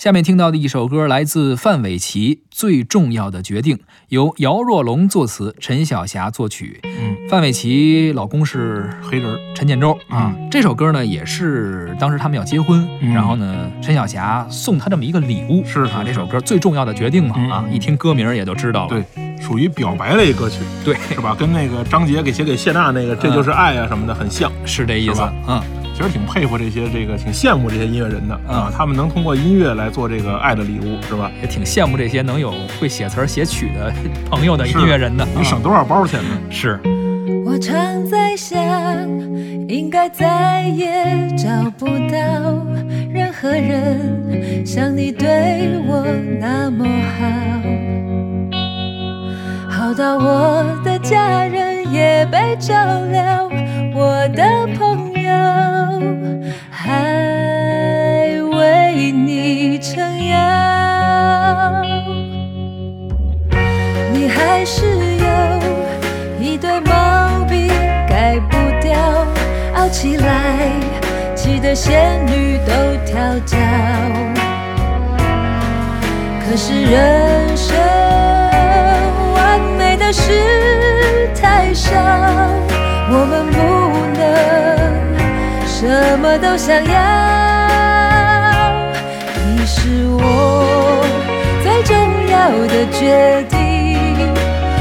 下面听到的一首歌来自范玮琪，《最重要的决定》，由姚若龙作词，陈小霞作曲。嗯，范玮琪老公是黑人，陈建州啊。这首歌呢，也是当时他们要结婚，嗯然后呢，陈小霞送他这么一个礼物。是啊，这首歌《最重要的决定》嘛嗯啊，一听歌名也就知道了。对，属于表白类歌曲，对，是吧？跟那个张杰给写给谢娜那个《这就是爱》啊什么的很像。是这意思。嗯，其实挺佩服这些这个，挺羡慕这些音乐人的嗯啊，他们能通过音乐来做这个爱的礼物，是吧？也挺羡慕这些能有会写词儿写曲的 朋友的音乐人的。啊你省多少包钱呢？是。我常在想，应该再也找不到任何人像你对我那么好，好到我的家人也被照料，还是有一堆毛病改不掉，熬起来气得仙女都跳脚。可是人生完美的事太少，我们不能什么都想要。你是我最重要的决定，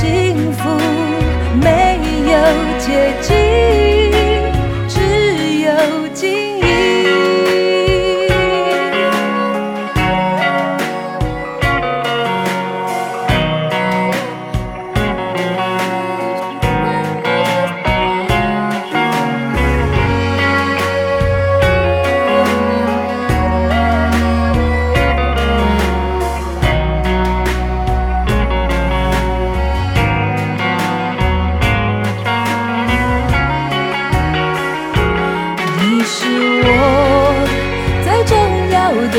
幸福没有捷径，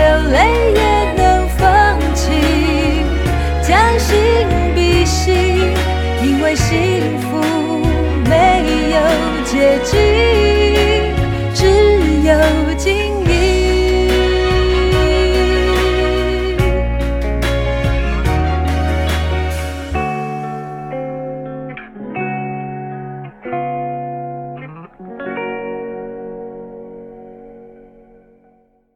流泪也能放弃，将心比心，因为幸福没有捷径。